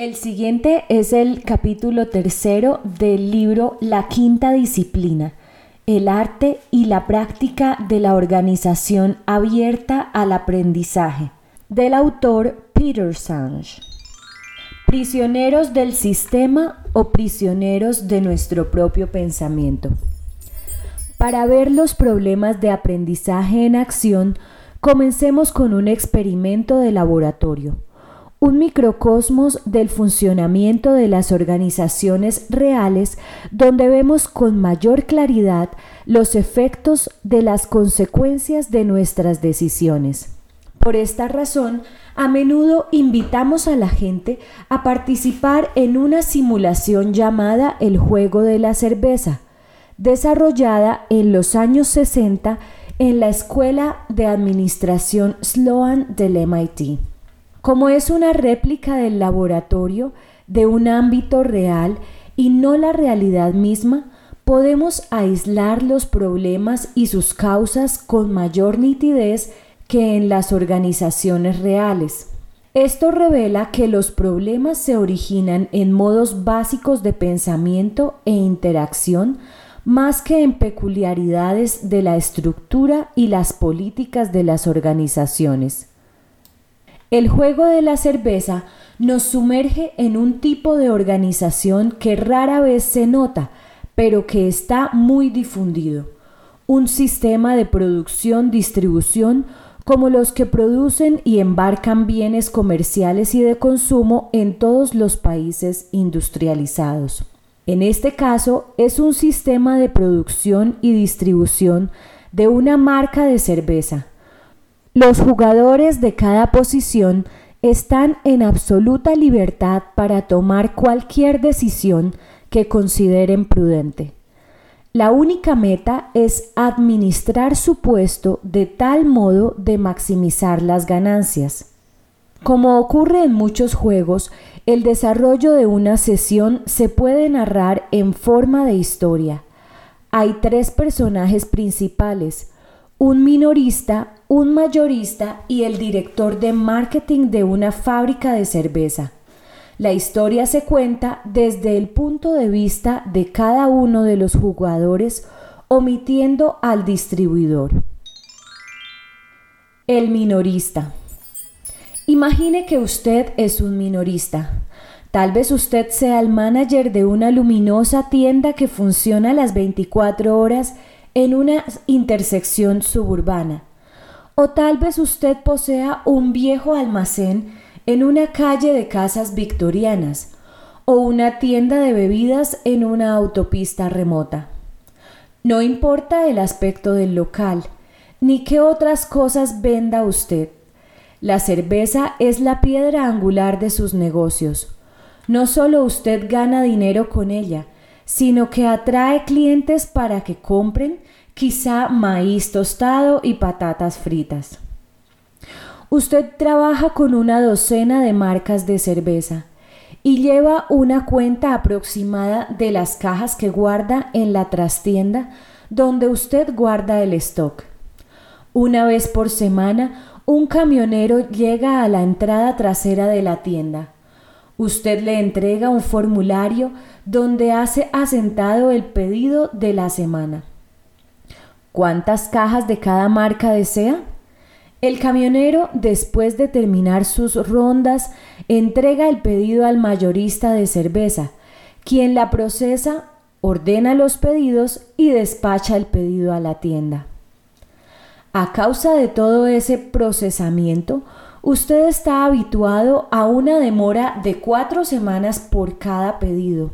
El siguiente es el capítulo tercero del libro La Quinta Disciplina, el arte y la práctica de la organización abierta al aprendizaje, del autor Peter Sange. Prisioneros del sistema o prisioneros de nuestro propio pensamiento. Para ver los problemas de aprendizaje en acción, comencemos con un experimento de laboratorio un microcosmos del funcionamiento de las organizaciones reales donde vemos con mayor claridad los efectos de las consecuencias de nuestras decisiones. Por esta razón, a menudo invitamos a la gente a participar en una simulación llamada el juego de la cerveza, desarrollada en los años 60 en la Escuela de Administración Sloan del MIT. Como es una réplica del laboratorio de un ámbito real y no la realidad misma, podemos aislar los problemas y sus causas con mayor nitidez que en las organizaciones reales. Esto revela que los problemas se originan en modos básicos de pensamiento e interacción más que en peculiaridades de la estructura y las políticas de las organizaciones. El juego de la cerveza nos sumerge en un tipo de organización que rara vez se nota, pero que está muy difundido. Un sistema de producción-distribución como los que producen y embarcan bienes comerciales y de consumo en todos los países industrializados. En este caso, es un sistema de producción y distribución de una marca de cerveza, los jugadores de cada posición están en absoluta libertad para tomar cualquier decisión que consideren prudente. La única meta es administrar su puesto de tal modo de maximizar las ganancias. Como ocurre en muchos juegos, el desarrollo de una sesión se puede narrar en forma de historia. Hay tres personajes principales, un minorista, un mayorista y el director de marketing de una fábrica de cerveza. La historia se cuenta desde el punto de vista de cada uno de los jugadores, omitiendo al distribuidor. El minorista. Imagine que usted es un minorista. Tal vez usted sea el manager de una luminosa tienda que funciona las 24 horas en una intersección suburbana. O tal vez usted posea un viejo almacén en una calle de casas victorianas o una tienda de bebidas en una autopista remota. No importa el aspecto del local, ni qué otras cosas venda usted. La cerveza es la piedra angular de sus negocios. No solo usted gana dinero con ella, sino que atrae clientes para que compren quizá maíz tostado y patatas fritas. Usted trabaja con una docena de marcas de cerveza y lleva una cuenta aproximada de las cajas que guarda en la trastienda donde usted guarda el stock. Una vez por semana, un camionero llega a la entrada trasera de la tienda Usted le entrega un formulario donde hace asentado el pedido de la semana. ¿Cuántas cajas de cada marca desea? El camionero, después de terminar sus rondas, entrega el pedido al mayorista de cerveza, quien la procesa, ordena los pedidos y despacha el pedido a la tienda. A causa de todo ese procesamiento, usted está habituado a una demora de cuatro semanas por cada pedido.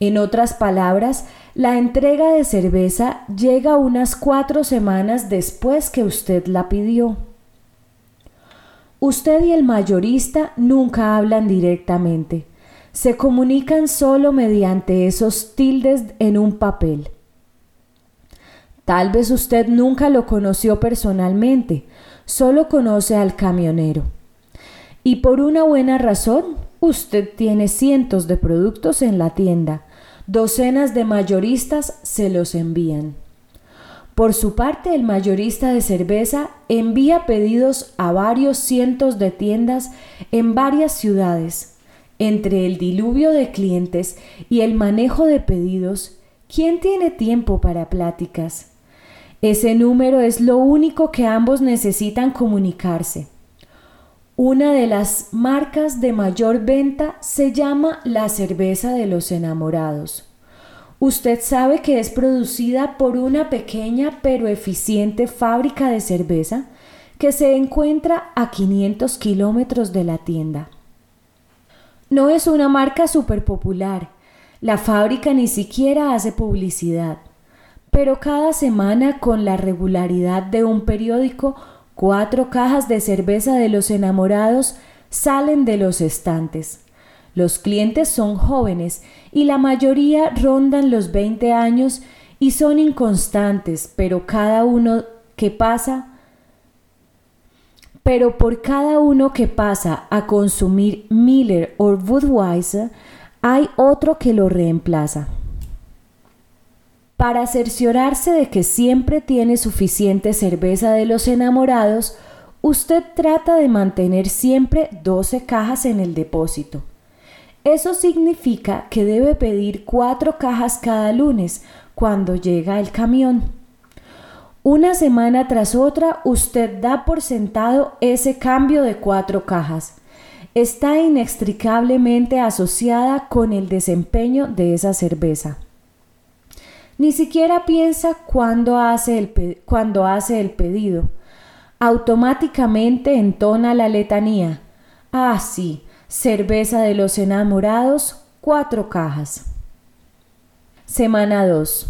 En otras palabras, la entrega de cerveza llega unas cuatro semanas después que usted la pidió. Usted y el mayorista nunca hablan directamente, se comunican solo mediante esos tildes en un papel. Tal vez usted nunca lo conoció personalmente, solo conoce al camionero. Y por una buena razón, usted tiene cientos de productos en la tienda, docenas de mayoristas se los envían. Por su parte, el mayorista de cerveza envía pedidos a varios cientos de tiendas en varias ciudades. Entre el diluvio de clientes y el manejo de pedidos, ¿quién tiene tiempo para pláticas? Ese número es lo único que ambos necesitan comunicarse. Una de las marcas de mayor venta se llama la cerveza de los enamorados. Usted sabe que es producida por una pequeña pero eficiente fábrica de cerveza que se encuentra a 500 kilómetros de la tienda. No es una marca súper popular. La fábrica ni siquiera hace publicidad. Pero cada semana, con la regularidad de un periódico, cuatro cajas de cerveza de los enamorados salen de los estantes. Los clientes son jóvenes y la mayoría rondan los 20 años y son inconstantes, pero cada uno que pasa pero por cada uno que pasa a consumir Miller o Budweiser, hay otro que lo reemplaza. Para cerciorarse de que siempre tiene suficiente cerveza de los enamorados, usted trata de mantener siempre 12 cajas en el depósito. Eso significa que debe pedir cuatro cajas cada lunes cuando llega el camión. Una semana tras otra usted da por sentado ese cambio de cuatro cajas. Está inextricablemente asociada con el desempeño de esa cerveza. Ni siquiera piensa cuando hace el, cuando hace el pedido. Automáticamente entona la letanía. Ah, sí, cerveza de los enamorados, cuatro cajas. Semana 2.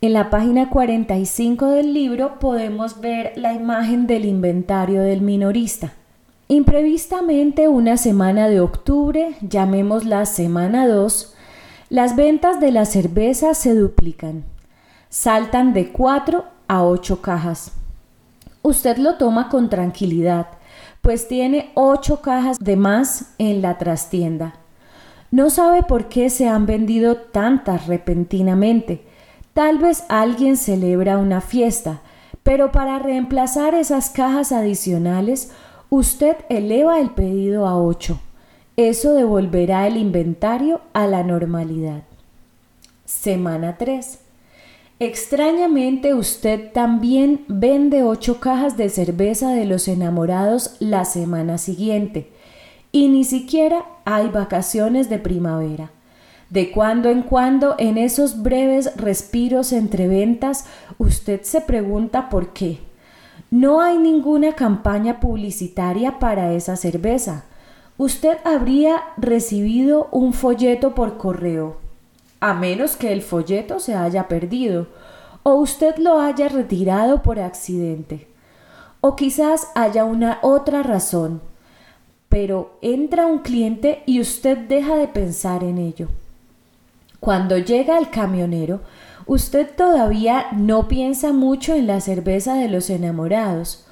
En la página 45 del libro podemos ver la imagen del inventario del minorista. Imprevistamente una semana de octubre, llamémosla semana 2, las ventas de la cerveza se duplican. Saltan de 4 a 8 cajas. Usted lo toma con tranquilidad pues tiene ocho cajas de más en la trastienda. No sabe por qué se han vendido tantas repentinamente. Tal vez alguien celebra una fiesta, pero para reemplazar esas cajas adicionales, usted eleva el pedido a ocho. Eso devolverá el inventario a la normalidad. Semana 3. Extrañamente usted también vende ocho cajas de cerveza de los enamorados la semana siguiente y ni siquiera hay vacaciones de primavera. De cuando en cuando, en esos breves respiros entre ventas, usted se pregunta por qué. No hay ninguna campaña publicitaria para esa cerveza. Usted habría recibido un folleto por correo a menos que el folleto se haya perdido o usted lo haya retirado por accidente. O quizás haya una otra razón, pero entra un cliente y usted deja de pensar en ello. Cuando llega el camionero, usted todavía no piensa mucho en la cerveza de los enamorados,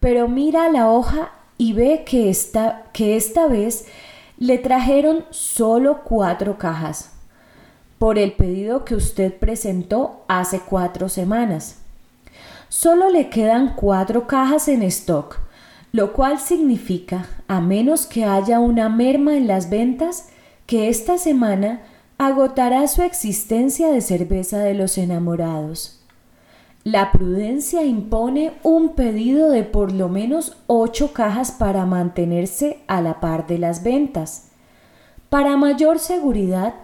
pero mira la hoja y ve que esta, que esta vez le trajeron solo cuatro cajas por el pedido que usted presentó hace cuatro semanas. Solo le quedan cuatro cajas en stock, lo cual significa, a menos que haya una merma en las ventas, que esta semana agotará su existencia de cerveza de los enamorados. La prudencia impone un pedido de por lo menos ocho cajas para mantenerse a la par de las ventas. Para mayor seguridad,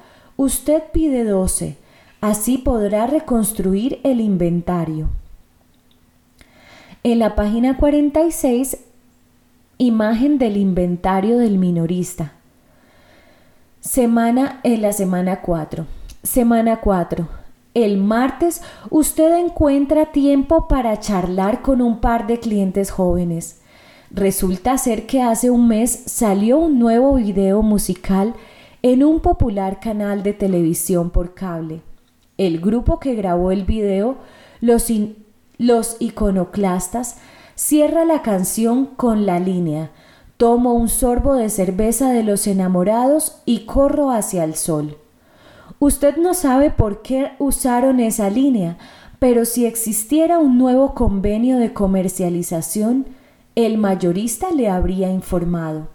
Usted pide 12, así podrá reconstruir el inventario. En la página 46, imagen del inventario del minorista. Semana en la semana 4. Semana 4. El martes usted encuentra tiempo para charlar con un par de clientes jóvenes. Resulta ser que hace un mes salió un nuevo video musical en un popular canal de televisión por cable. El grupo que grabó el video, los, los iconoclastas, cierra la canción con la línea Tomo un sorbo de cerveza de los enamorados y corro hacia el sol. Usted no sabe por qué usaron esa línea, pero si existiera un nuevo convenio de comercialización, el mayorista le habría informado.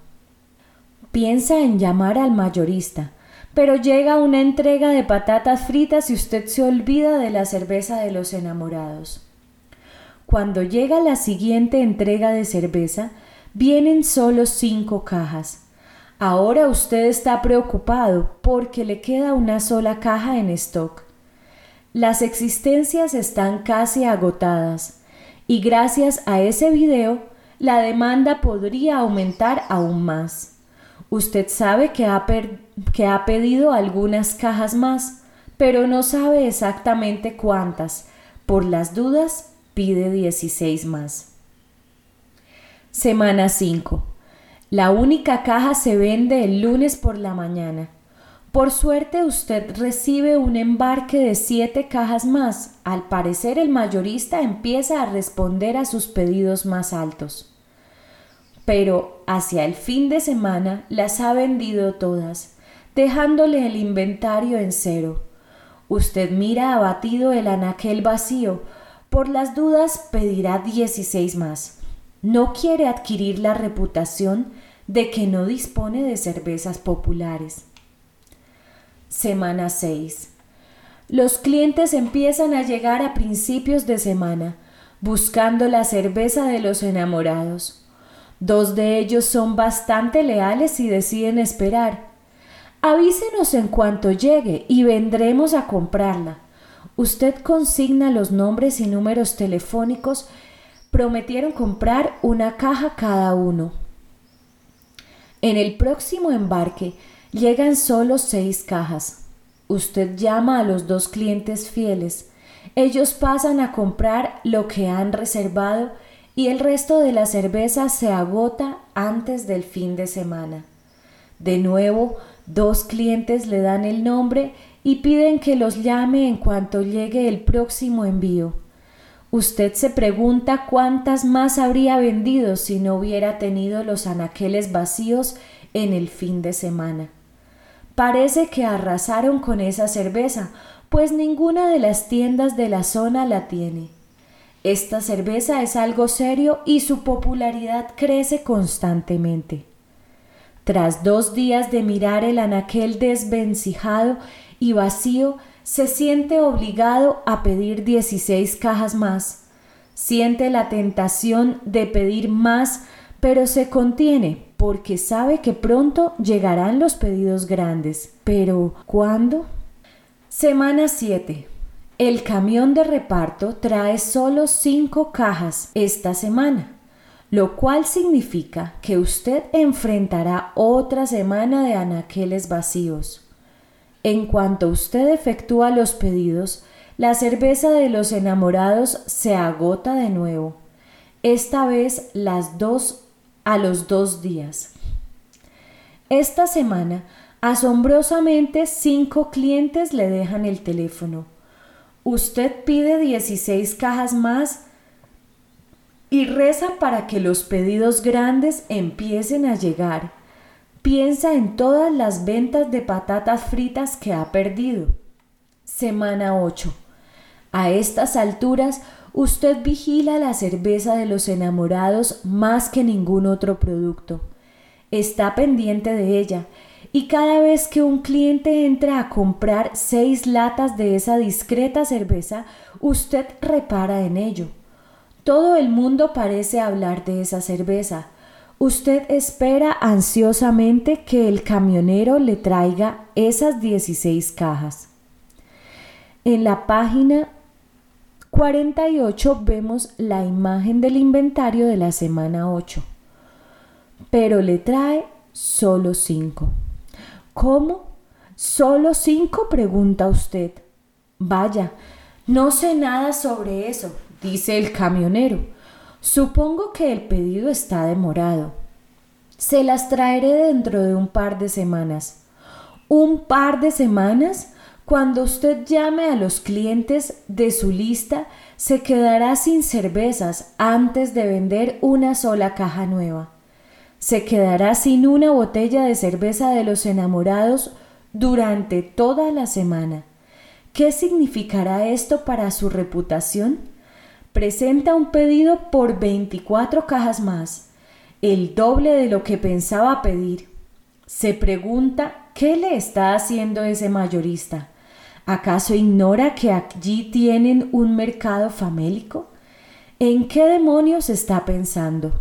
Piensa en llamar al mayorista, pero llega una entrega de patatas fritas y usted se olvida de la cerveza de los enamorados. Cuando llega la siguiente entrega de cerveza, vienen solo cinco cajas. Ahora usted está preocupado porque le queda una sola caja en stock. Las existencias están casi agotadas y gracias a ese video la demanda podría aumentar aún más. Usted sabe que ha, que ha pedido algunas cajas más, pero no sabe exactamente cuántas. Por las dudas, pide 16 más. Semana 5. La única caja se vende el lunes por la mañana. Por suerte usted recibe un embarque de siete cajas más. Al parecer el mayorista empieza a responder a sus pedidos más altos pero hacia el fin de semana las ha vendido todas, dejándole el inventario en cero. Usted mira abatido el anaquel vacío, por las dudas pedirá 16 más. No quiere adquirir la reputación de que no dispone de cervezas populares. Semana 6. Los clientes empiezan a llegar a principios de semana, buscando la cerveza de los enamorados. Dos de ellos son bastante leales y deciden esperar. Avísenos en cuanto llegue y vendremos a comprarla. Usted consigna los nombres y números telefónicos. Prometieron comprar una caja cada uno. En el próximo embarque llegan solo seis cajas. Usted llama a los dos clientes fieles. Ellos pasan a comprar lo que han reservado y el resto de la cerveza se agota antes del fin de semana. De nuevo, dos clientes le dan el nombre y piden que los llame en cuanto llegue el próximo envío. Usted se pregunta cuántas más habría vendido si no hubiera tenido los anaqueles vacíos en el fin de semana. Parece que arrasaron con esa cerveza, pues ninguna de las tiendas de la zona la tiene. Esta cerveza es algo serio y su popularidad crece constantemente. Tras dos días de mirar el anaquel desvencijado y vacío, se siente obligado a pedir 16 cajas más. Siente la tentación de pedir más, pero se contiene porque sabe que pronto llegarán los pedidos grandes. Pero, ¿cuándo? Semana 7. El camión de reparto trae solo cinco cajas esta semana, lo cual significa que usted enfrentará otra semana de anaqueles vacíos. En cuanto usted efectúa los pedidos, la cerveza de los enamorados se agota de nuevo, esta vez las dos a los dos días. Esta semana, asombrosamente, cinco clientes le dejan el teléfono Usted pide 16 cajas más y reza para que los pedidos grandes empiecen a llegar. Piensa en todas las ventas de patatas fritas que ha perdido. Semana 8. A estas alturas, usted vigila la cerveza de los enamorados más que ningún otro producto. Está pendiente de ella y cada vez que un cliente entra a comprar seis latas de esa discreta cerveza, usted repara en ello. Todo el mundo parece hablar de esa cerveza. Usted espera ansiosamente que el camionero le traiga esas 16 cajas. En la página 48 vemos la imagen del inventario de la semana 8, pero le trae solo 5. ¿Cómo? ¿Solo cinco? pregunta usted. Vaya, no sé nada sobre eso, dice el camionero. Supongo que el pedido está demorado. Se las traeré dentro de un par de semanas. ¿Un par de semanas? Cuando usted llame a los clientes de su lista, se quedará sin cervezas antes de vender una sola caja nueva se quedará sin una botella de cerveza de los enamorados durante toda la semana. ¿Qué significará esto para su reputación? Presenta un pedido por 24 cajas más, el doble de lo que pensaba pedir. Se pregunta qué le está haciendo ese mayorista. ¿Acaso ignora que allí tienen un mercado famélico? ¿En qué demonios está pensando?